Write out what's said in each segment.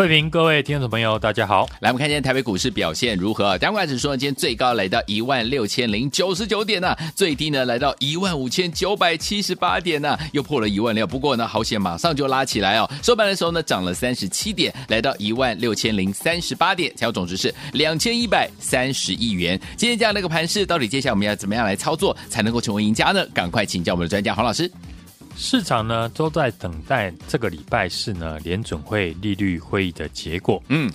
慧平，各位听众朋友，大家好。来，我们看今天台北股市表现如何？加权指数呢，今天最高来到一万六千零九十九点呢、啊，最低呢来到一万五千九百七十八点呢、啊，又破了一万六。不过呢，好险，马上就拉起来哦。收盘的时候呢，涨了三十七点，来到一万六千零三十八点，成交总值是两千一百三十亿元。今天这样的一个盘势，到底接下来我们要怎么样来操作，才能够成为赢家呢？赶快请教我们的专家黄老师。市场呢都在等待这个礼拜四呢联准会利率会议的结果。嗯，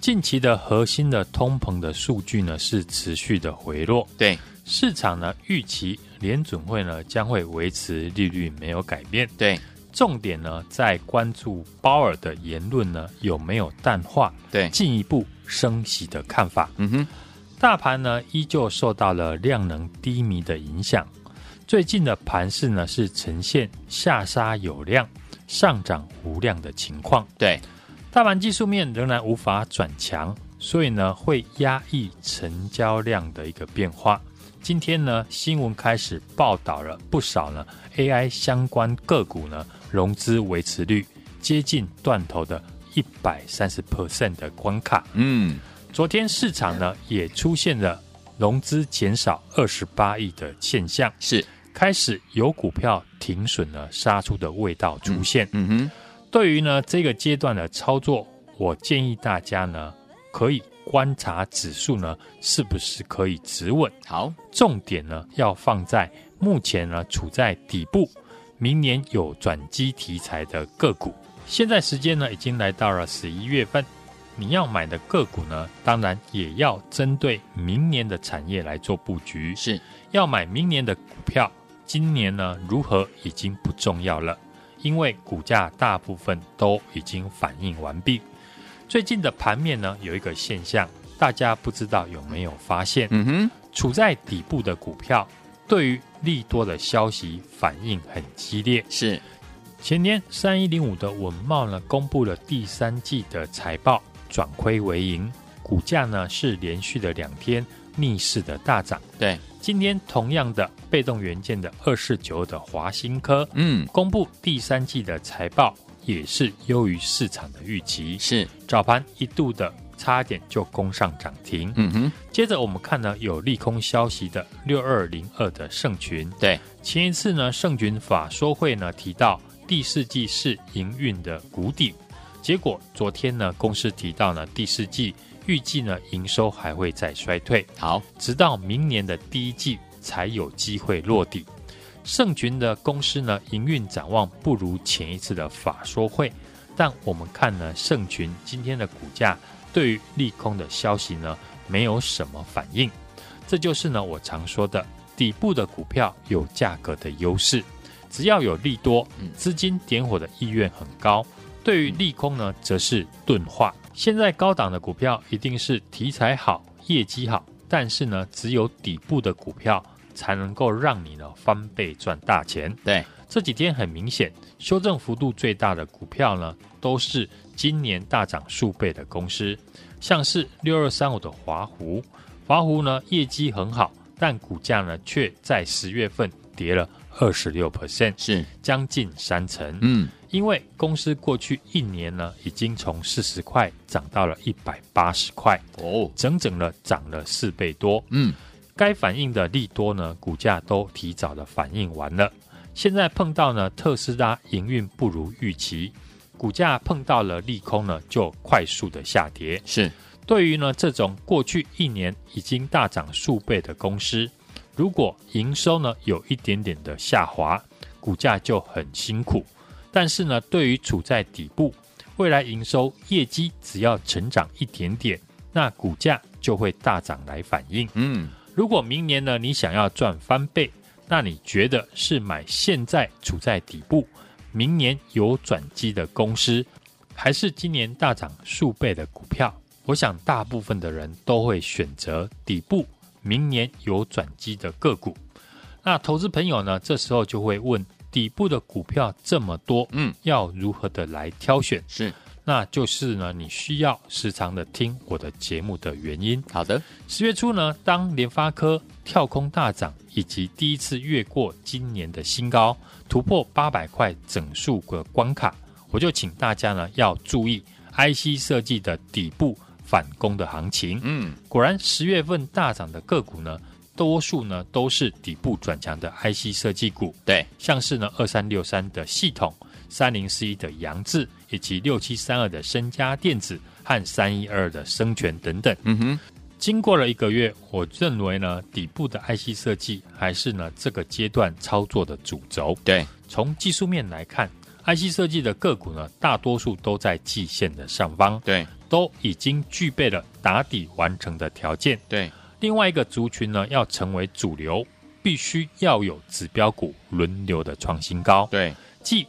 近期的核心的通膨的数据呢是持续的回落。对，市场呢预期联准会呢将会维持利率没有改变。对，重点呢在关注鲍尔的言论呢有没有淡化。对，进一步升息的看法。嗯哼，大盘呢依旧受到了量能低迷的影响。最近的盘势呢是呈现下杀有量、上涨无量的情况。对，大盘技术面仍然无法转强，所以呢会压抑成交量的一个变化。今天呢新闻开始报道了不少呢 AI 相关个股呢融资维持率接近断头的一百三十 percent 的关卡。嗯，昨天市场呢也出现了融资减少二十八亿的现象。是。开始有股票停损了，杀出的味道出现。嗯，嗯哼，对于呢这个阶段的操作，我建议大家呢可以观察指数呢是不是可以止稳。好，重点呢要放在目前呢处在底部，明年有转机题材的个股。现在时间呢已经来到了十一月份，你要买的个股呢，当然也要针对明年的产业来做布局。是要买明年的股票。今年呢，如何已经不重要了，因为股价大部分都已经反应完毕。最近的盘面呢，有一个现象，大家不知道有没有发现？嗯哼，处在底部的股票，对于利多的消息反应很激烈。是，前年三一零五的文茂呢，公布了第三季的财报，转亏为盈，股价呢是连续的两天逆势的大涨。对。今天同样的被动元件的二四九的华新科，嗯，公布第三季的财报也是优于市场的预期，是。早盘一度的差点就攻上涨停，嗯哼。接着我们看呢有利空消息的六二零二的盛群，对，前一次呢盛群法说会呢提到第四季是营运的谷底，结果昨天呢公司提到呢第四季。预计呢，营收还会再衰退，好，直到明年的第一季才有机会落地。盛群的公司呢，营运展望不如前一次的法说会，但我们看呢，盛群今天的股价对于利空的消息呢，没有什么反应。这就是呢，我常说的底部的股票有价格的优势，只要有利多，资金点火的意愿很高；对于利空呢，则是钝化。现在高档的股票一定是题材好、业绩好，但是呢，只有底部的股票才能够让你呢翻倍赚大钱。对，这几天很明显，修正幅度最大的股票呢，都是今年大涨数倍的公司，像是六二三五的华湖，华湖呢业绩很好，但股价呢却在十月份跌了二十六 percent，是将近三成。嗯。因为公司过去一年呢，已经从四十块涨到了一百八十块哦，整整的涨了四倍多。嗯，该反应的利多呢，股价都提早的反应完了。现在碰到呢，特斯拉营运不如预期，股价碰到了利空呢，就快速的下跌。是，对于呢这种过去一年已经大涨数倍的公司，如果营收呢有一点点的下滑，股价就很辛苦。但是呢，对于处在底部、未来营收业绩只要成长一点点，那股价就会大涨来反应。嗯，如果明年呢，你想要赚翻倍，那你觉得是买现在处在底部、明年有转机的公司，还是今年大涨数倍的股票？我想大部分的人都会选择底部、明年有转机的个股。那投资朋友呢，这时候就会问。底部的股票这么多，嗯，要如何的来挑选？是，那就是呢，你需要时常的听我的节目的原因。好的，十月初呢，当联发科跳空大涨，以及第一次越过今年的新高，突破八百块整数个关卡，我就请大家呢要注意 IC 设计的底部反攻的行情。嗯，果然十月份大涨的个股呢，多数呢都是底部转强的 IC 设计股。对，像是呢二三六三的系统。三零四一的扬智，以及六七三二的升佳电子和三一二的生权等等。嗯哼，经过了一个月，我认为呢，底部的 IC 设计还是呢这个阶段操作的主轴。对，从技术面来看，IC 设计的个股呢，大多数都在季线的上方。对，都已经具备了打底完成的条件。对，另外一个族群呢，要成为主流，必须要有指标股轮流的创新高。对，继。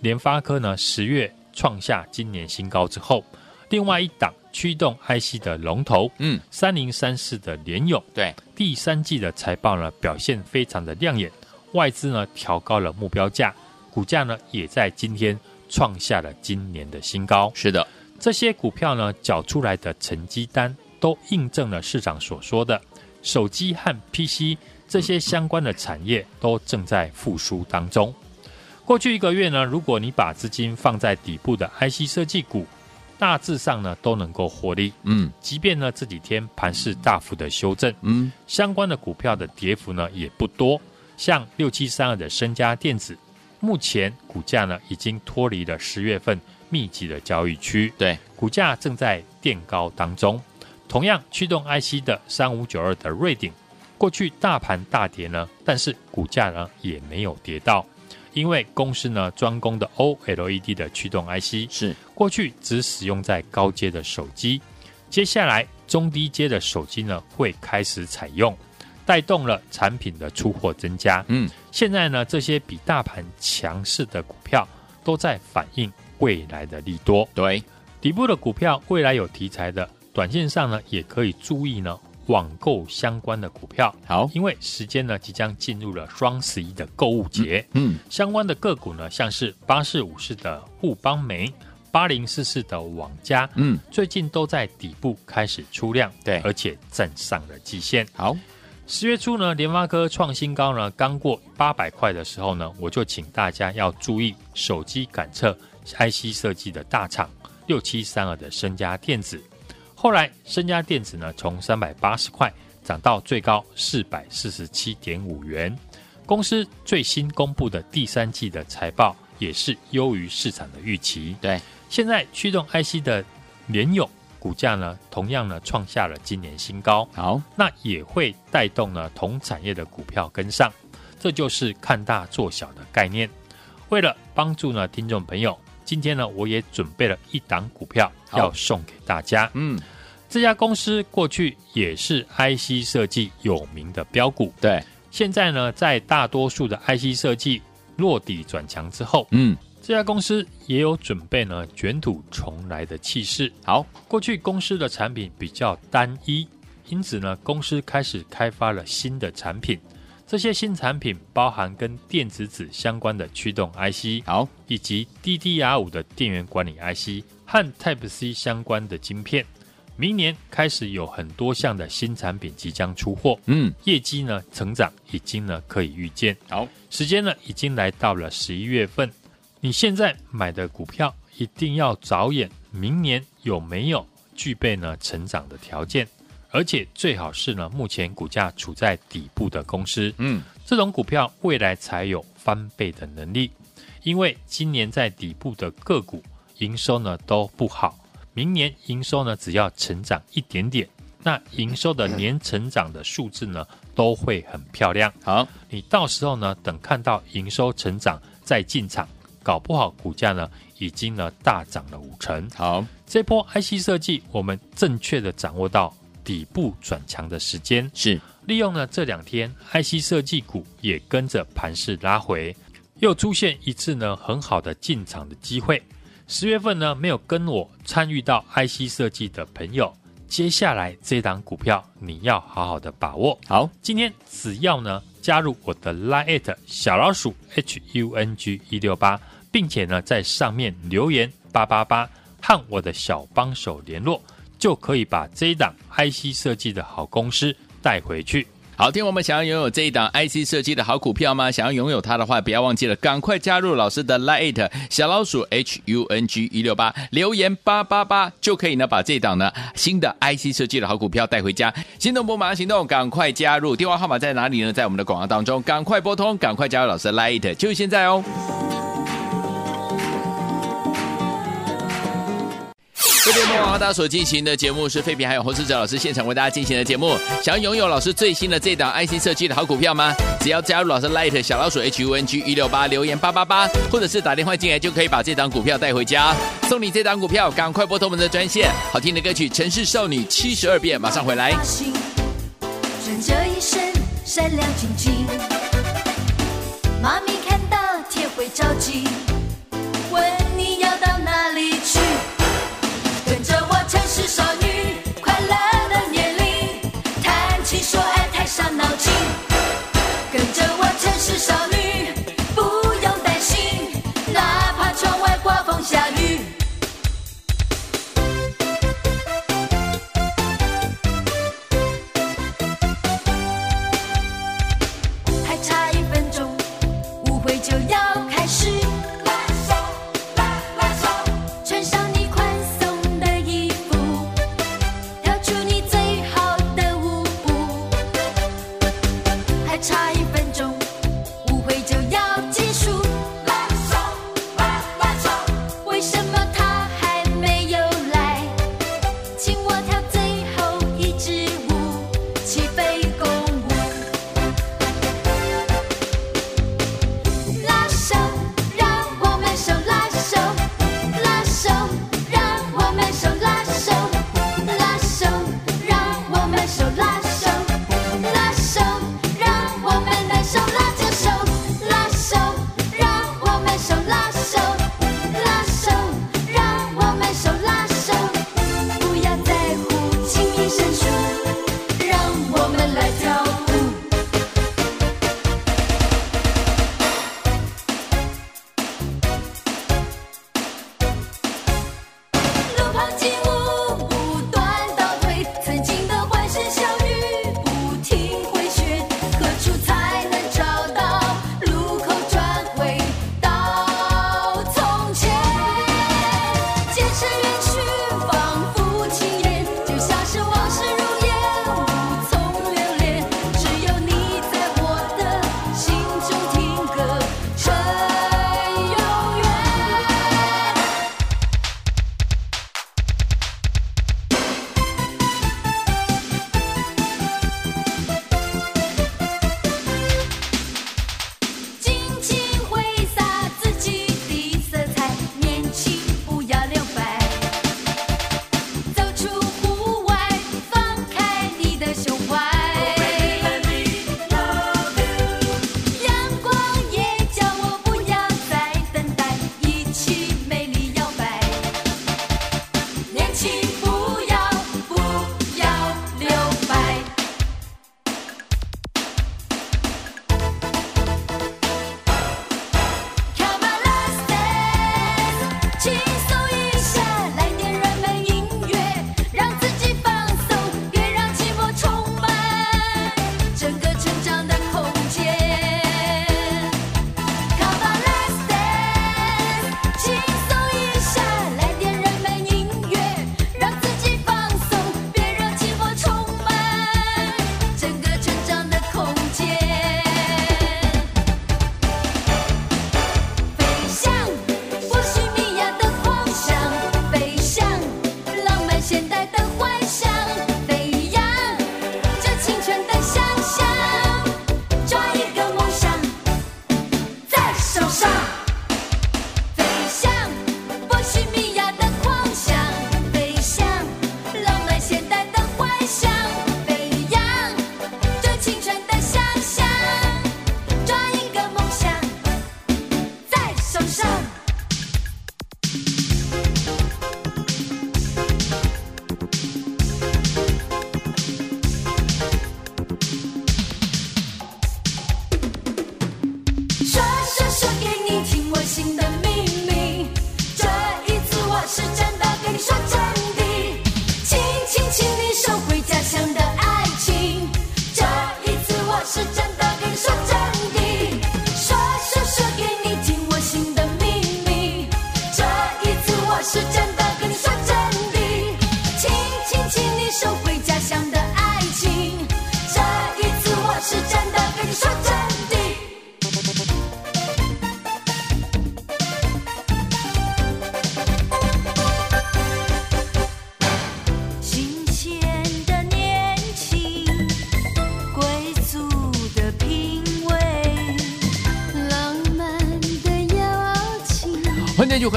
联发科呢，十月创下今年新高之后，另外一档驱动 IC 的龙头，嗯，三零三四的联勇，对，第三季的财报呢表现非常的亮眼，外资呢调高了目标价，股价呢也在今天创下了今年的新高。是的，这些股票呢缴出来的成绩单都印证了市场所说的，手机和 PC 这些相关的产业都正在复苏当中。过去一个月呢，如果你把资金放在底部的 IC 设计股，大致上呢都能够获利。嗯，即便呢这几天盘势大幅的修正，嗯，相关的股票的跌幅呢也不多。像六七三二的升佳电子，目前股价呢已经脱离了十月份密集的交易区，对，股价正在垫高当中。同样驱动 IC 的三五九二的瑞鼎，过去大盘大跌呢，但是股价呢也没有跌到。因为公司呢专攻的 OLED 的驱动 IC 是过去只使用在高阶的手机，接下来中低阶的手机呢会开始采用，带动了产品的出货增加。嗯，现在呢这些比大盘强势的股票都在反映未来的利多。对，底部的股票未来有题材的，短线上呢也可以注意呢。网购相关的股票，好，因为时间呢即将进入了双十一的购物节，嗯，嗯，相关的个股呢，像是八四五四的沪邦煤、八零四四的网家，嗯，最近都在底部开始出量，对，而且站上了季线。好，十月初呢，联发科创新高呢，刚过八百块的时候呢，我就请大家要注意手机感测 IC 设计的大厂六七三二的身家电子。后来，身家电子呢，从三百八十块涨到最高四百四十七点五元。公司最新公布的第三季的财报也是优于市场的预期。对，现在驱动 IC 的联咏股价呢，同样呢创下了今年新高。好，那也会带动呢同产业的股票跟上，这就是看大做小的概念。为了帮助呢听众朋友。今天呢，我也准备了一档股票要送给大家。嗯，这家公司过去也是 IC 设计有名的标股。对，现在呢，在大多数的 IC 设计落底转强之后，嗯，这家公司也有准备呢卷土重来的气势。好，过去公司的产品比较单一，因此呢，公司开始开发了新的产品。这些新产品包含跟电子纸相关的驱动 IC，好，以及 DDR5 的电源管理 IC 和 Type C 相关的晶片。明年开始有很多项的新产品即将出货，嗯，业绩呢成长已经呢可以预见。好，时间呢已经来到了十一月份，你现在买的股票一定要着眼明年有没有具备呢成长的条件。而且最好是呢，目前股价处在底部的公司，嗯，这种股票未来才有翻倍的能力。因为今年在底部的个股营收呢都不好，明年营收呢只要成长一点点，那营收的年成长的数字呢都会很漂亮。好，你到时候呢等看到营收成长再进场，搞不好股价呢已经呢大涨了五成。好，这波 IC 设计我们正确的掌握到。底部转强的时间是利用了这两天，IC 设计股也跟着盘势拉回，又出现一次呢很好的进场的机会。十月份呢没有跟我参与到 IC 设计的朋友，接下来这档股票你要好好的把握。好，今天只要呢加入我的 Line@ 小老鼠 HUNG 一六八，并且呢在上面留言八八八。和我的小帮手联络，就可以把这一档 IC 设计的好公司带回去。好，听我们想要拥有这一档 IC 设计的好股票吗？想要拥有它的话，不要忘记了，赶快加入老师的 Light 小老鼠 H U N G 一六八，留言八八八就可以呢，把这一档呢新的 IC 设计的好股票带回家。心动不马上行动，赶快加入，电话号码在哪里呢？在我们的广告当中，赶快拨通，赶快加入老师的 Light，就是现在哦。这边默默大家所进行的节目是废品，还有洪世哲老师现场为大家进行的节目。想要拥有老师最新的这档爱心设计的好股票吗？只要加入老师 Light 小老鼠 H U N G 一六八，留言八八八，或者是打电话进来，就可以把这档股票带回家。送你这档股票，赶快拨通我们的专线。好听的歌曲《城市少女七十二变》，马上回来。这一生闪亮晶晶，妈咪看到天会着急，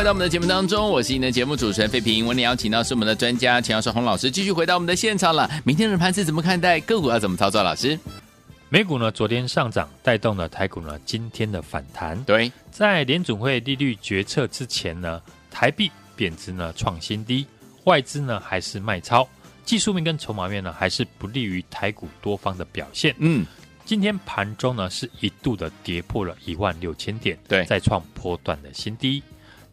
回到我们的节目当中，我是你的节目主持人费平。我们邀请到是我们的专家钱老师洪老师，继续回到我们的现场了。明天的盘是怎么看待？个股要怎么操作？老师，美股呢昨天上涨，带动了台股呢今天的反弹。对，在联准会利率决策之前呢，台币贬值呢创新低，外资呢还是卖超，技术面跟筹码面呢还是不利于台股多方的表现。嗯。今天盘中呢是一度的跌破了一万六千点，对，再创波段的新低。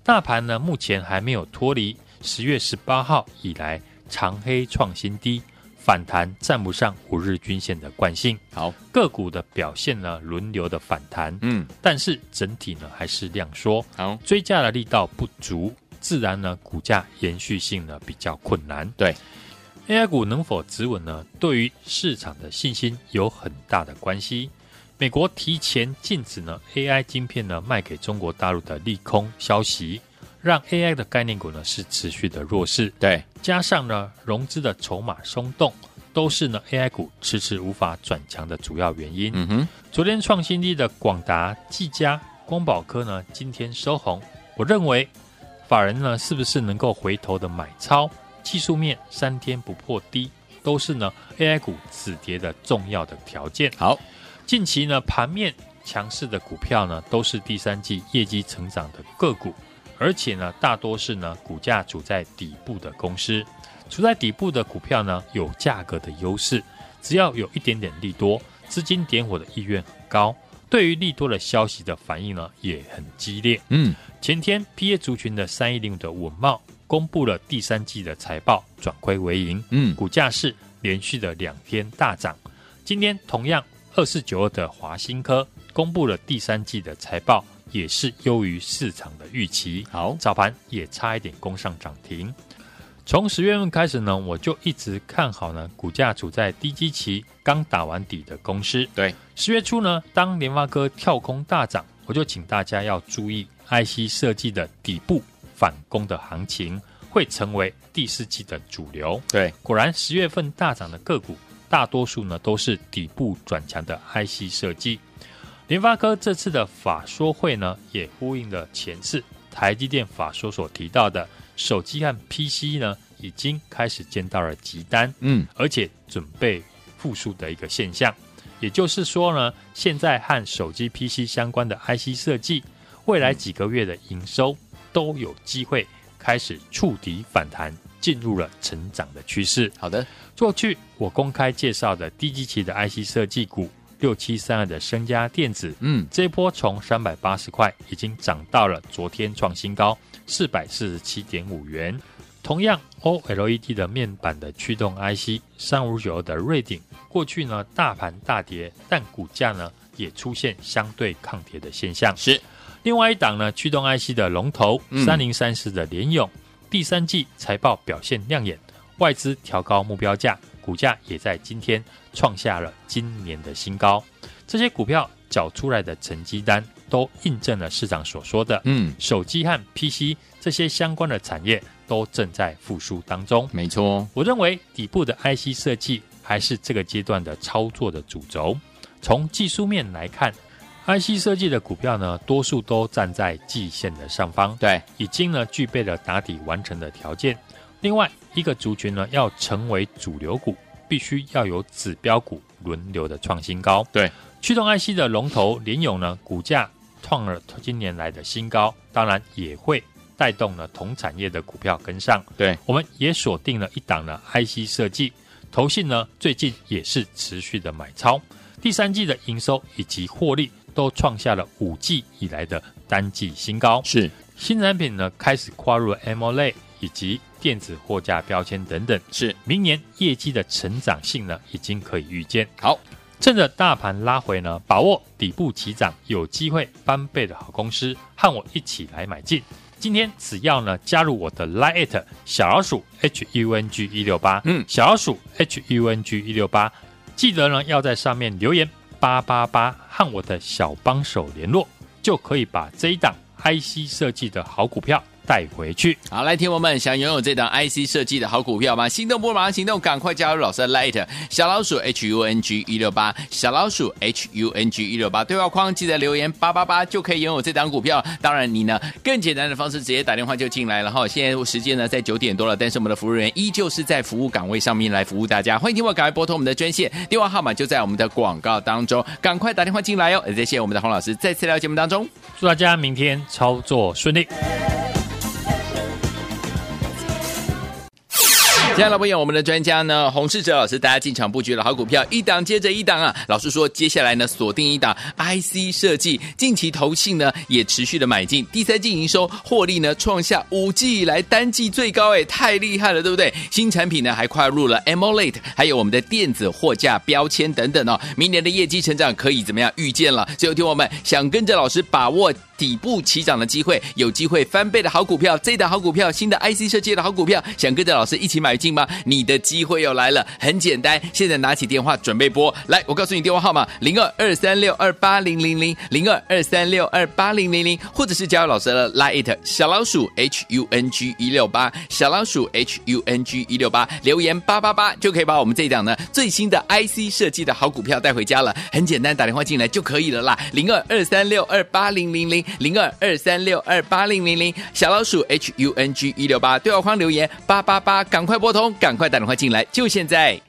大盘呢目前还没有脱离十月十八号以来长黑创新低，反弹站不上五日均线的惯性。好，个股的表现呢轮流的反弹，嗯，但是整体呢还是量缩，好，追价的力道不足，自然呢股价延续性呢比较困难。对。AI 股能否止稳呢？对于市场的信心有很大的关系。美国提前禁止呢 AI 晶片呢卖给中国大陆的利空消息，让 AI 的概念股呢是持续的弱势。对，加上呢融资的筹码松动，都是呢 AI 股迟迟无法转强的主要原因。嗯哼，昨天创新低的广达、技嘉、光宝科呢，今天收红。我认为法人呢是不是能够回头的买超？技术面三天不破低，都是呢 AI 股止跌的重要的条件。好，近期呢盘面强势的股票呢，都是第三季业绩成长的个股，而且呢大多是呢股价处在底部的公司。处在底部的股票呢，有价格的优势，只要有一点点利多，资金点火的意愿很高，对于利多的消息的反应呢也很激烈。嗯，前天 PA 族群的三一零五的稳懋。公布了第三季的财报，转亏为盈。嗯，股价是连续的两天大涨。今天同样二四九二的华新科公布了第三季的财报，也是优于市场的预期。好，早盘也差一点攻上涨停。从十月份开始呢，我就一直看好呢，股价处在低基期、刚打完底的公司。对，十月初呢，当联发科跳空大涨，我就请大家要注意 IC 设计的底部。反攻的行情会成为第四季的主流。对，果然十月份大涨的个股，大多数呢都是底部转强的 IC 设计。联发科这次的法说会呢，也呼应了前次台积电法说所提到的，手机和 PC 呢已经开始见到了急单，嗯，而且准备复苏的一个现象。也就是说呢，现在和手机 PC 相关的 IC 设计，未来几个月的营收。都有机会开始触底反弹，进入了成长的趋势。好的，过去我公开介绍的低基期的 IC 设计股六七三二的升家电子，嗯，这一波从三百八十块已经涨到了昨天创新高四百四十七点五元。同样，OLED 的面板的驱动 IC 三五九二的瑞鼎，过去呢大盘大跌，但股价呢也出现相对抗跌的现象。是。另外一档呢，驱动 IC 的龙头三零三四的联咏，第三季财报表现亮眼，外资调高目标价，股价也在今天创下了今年的新高。这些股票缴出来的成绩单，都印证了市场所说的，嗯，手机和 PC 这些相关的产业都正在复苏当中。没错，我认为底部的 IC 设计还是这个阶段的操作的主轴。从技术面来看。IC 设计的股票呢，多数都站在季线的上方，对，已经呢具备了打底完成的条件。另外一个族群呢，要成为主流股，必须要有指标股轮流的创新高。对，驱动 IC 的龙头联咏呢，股价创了今年来的新高，当然也会带动了同产业的股票跟上。对，我们也锁定了一档呢 IC 设计，投信呢最近也是持续的买超，第三季的营收以及获利。都创下了五季以来的单季新高。是新产品呢，开始跨入了 AMOLED 以及电子货架标签等等。是明年业绩的成长性呢，已经可以预见。好，趁着大盘拉回呢，把握底部起涨，有机会翻倍的好公司，和我一起来买进。今天只要呢加入我的 Lite 小老鼠 H U N G 一六八，嗯，小老鼠 H U N G 一六八，记得呢要在上面留言。八八八和我的小帮手联络，就可以把这一档 IC 设计的好股票带回去。好，来，听我们想拥有这档 IC 设计的好股票吗？心动不如马上行动，赶快加入老师的 Light 小老鼠 H U N G 一六八，小老鼠 H U N G 一六八，对话框记得留言八八八就可以拥有这档股票。当然，你呢更简单的方式直接打电话就进来了哈。现在时间呢在九点多了，但是我们的服务人员依旧是在服务岗位上面来服务大家。欢迎听我赶快拨通我们的专线，电话号码就在我们的广告当中，赶快打电话进来哦。也谢谢我们的洪老师再次来到节目当中，祝大家明天操作顺利。亲爱的朋友，我们的专家呢，洪世哲老师，大家进场布局了好股票，一档接着一档啊。老师说，接下来呢，锁定一档 IC 设计，近期投信呢也持续的买进，第三季营收获利呢创下五季以来单季最高，哎，太厉害了，对不对？新产品呢还跨入了 AMOLED，还有我们的电子货架标签等等哦，明年的业绩成长可以怎么样预见了？最后听我们想跟着老师把握。底部起涨的机会，有机会翻倍的好股票，这一档好股票，新的 IC 设计的好股票，想跟着老师一起买进吗？你的机会又来了，很简单，现在拿起电话准备拨，来，我告诉你电话号码：零二二三六二八零零零，零二二三六二八零零零，或者是加入老师的 Line 小老鼠 H U N G 一六八，小老鼠 H U N G 一六八，留言八八八就可以把我们这一档呢最新的 IC 设计的好股票带回家了，很简单，打电话进来就可以了啦，零二二三六二八零零零。零二二三六二八零零零，小老鼠 H U N G 一六八，对话框留言八八八，赶快拨通赶快打电话进来，就现在。